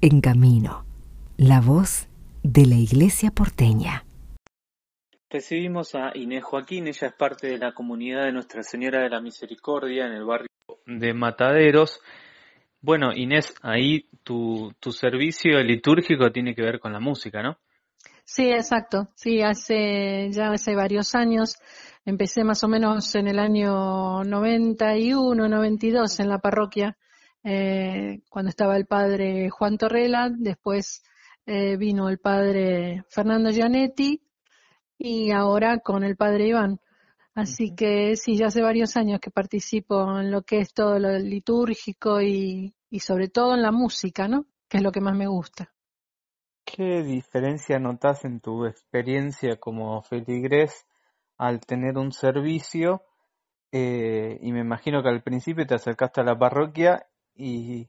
en camino. La voz de la Iglesia porteña. Recibimos a Inés Joaquín, ella es parte de la comunidad de Nuestra Señora de la Misericordia en el barrio de Mataderos. Bueno, Inés, ahí tu, tu servicio litúrgico tiene que ver con la música, ¿no? Sí, exacto. Sí, hace ya hace varios años. Empecé más o menos en el año 91, 92 en la parroquia, eh, cuando estaba el padre Juan Torrela. Después eh, vino el padre Fernando Gianetti y ahora con el padre Iván. Así que sí, ya hace varios años que participo en lo que es todo lo litúrgico y, y sobre todo en la música, ¿no? Que es lo que más me gusta. ¿Qué diferencia notas en tu experiencia como feligres al tener un servicio? Eh, y me imagino que al principio te acercaste a la parroquia y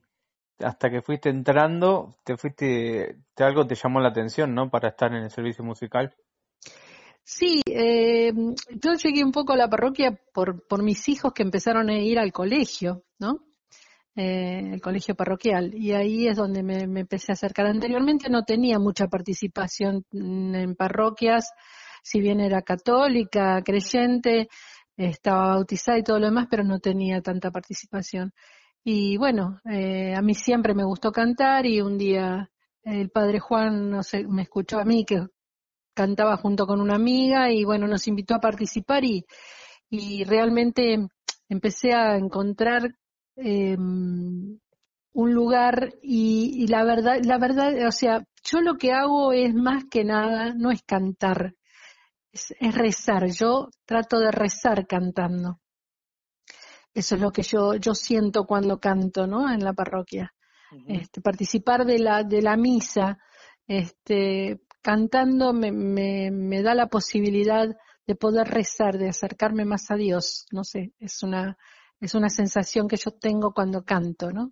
hasta que fuiste entrando, te fuiste, te, algo te llamó la atención, ¿no? Para estar en el servicio musical. Sí, eh, yo llegué un poco a la parroquia por, por mis hijos que empezaron a ir al colegio, ¿no? Eh, el colegio parroquial, y ahí es donde me, empecé a acercar. Anteriormente no tenía mucha participación en parroquias, si bien era católica, creyente, estaba bautizada y todo lo demás, pero no tenía tanta participación. Y bueno, eh, a mí siempre me gustó cantar y un día el padre Juan no sé, me escuchó a mí que cantaba junto con una amiga y bueno, nos invitó a participar y, y realmente empecé a encontrar eh, un lugar y, y, la verdad, la verdad, o sea, yo lo que hago es más que nada, no es cantar, es, rezar. Yo trato de rezar cantando. Eso es lo que yo, yo siento cuando canto, ¿no? En la parroquia. este, participar de la, de la misa, este, cantando me, me, me da la posibilidad de poder rezar, de acercarme más a Dios. No sé, es una, es una sensación que yo tengo cuando canto, ¿no?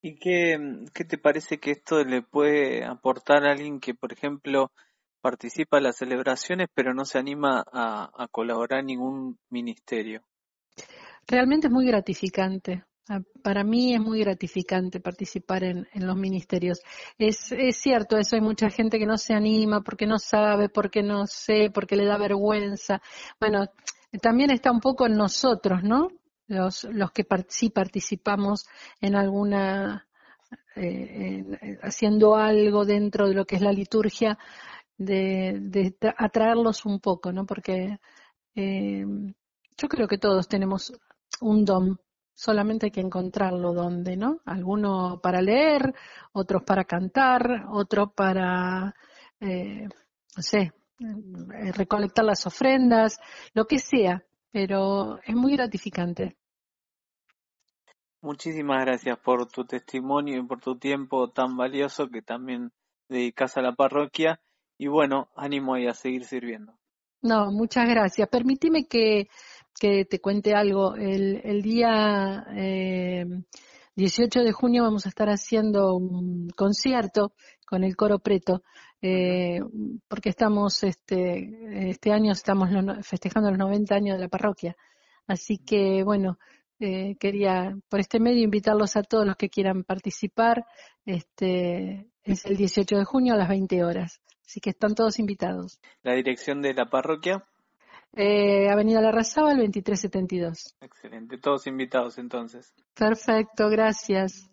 ¿Y qué, qué te parece que esto le puede aportar a alguien que, por ejemplo, participa en las celebraciones pero no se anima a, colaborar en ningún ministerio? Realmente es muy gratificante. Para mí es muy gratificante participar en, en los ministerios. Es, es, cierto, eso hay mucha gente que no se anima porque no sabe, porque no sé, porque le da vergüenza. Bueno, también está un poco en nosotros, ¿no? Los, los que sí participamos en alguna, eh, haciendo algo dentro de lo que es la liturgia, de, de atraerlos un poco, ¿no? Porque eh, yo creo que todos tenemos un don, solamente hay que encontrarlo donde, ¿no? Algunos para leer, otros para cantar, otros para, eh, no sé, eh, recolectar las ofrendas, lo que sea, pero es muy gratificante. Muchísimas gracias por tu testimonio y por tu tiempo tan valioso que también dedicas a la parroquia y bueno, ánimo ahí a seguir sirviendo. No, muchas gracias. Permíteme que, que te cuente algo. El, día eh, 18 de junio vamos a estar haciendo un concierto con el coro preto eh, porque estamos este este año estamos festejando los 90 años de la parroquia. Así que bueno eh, quería por este medio invitarlos a todos los que quieran participar. Este es el 18 de junio a las 20 horas. Así que están todos invitados. La dirección de la parroquia eh, Avenida La Razaba, el 2372. Excelente, todos invitados entonces. Perfecto, gracias.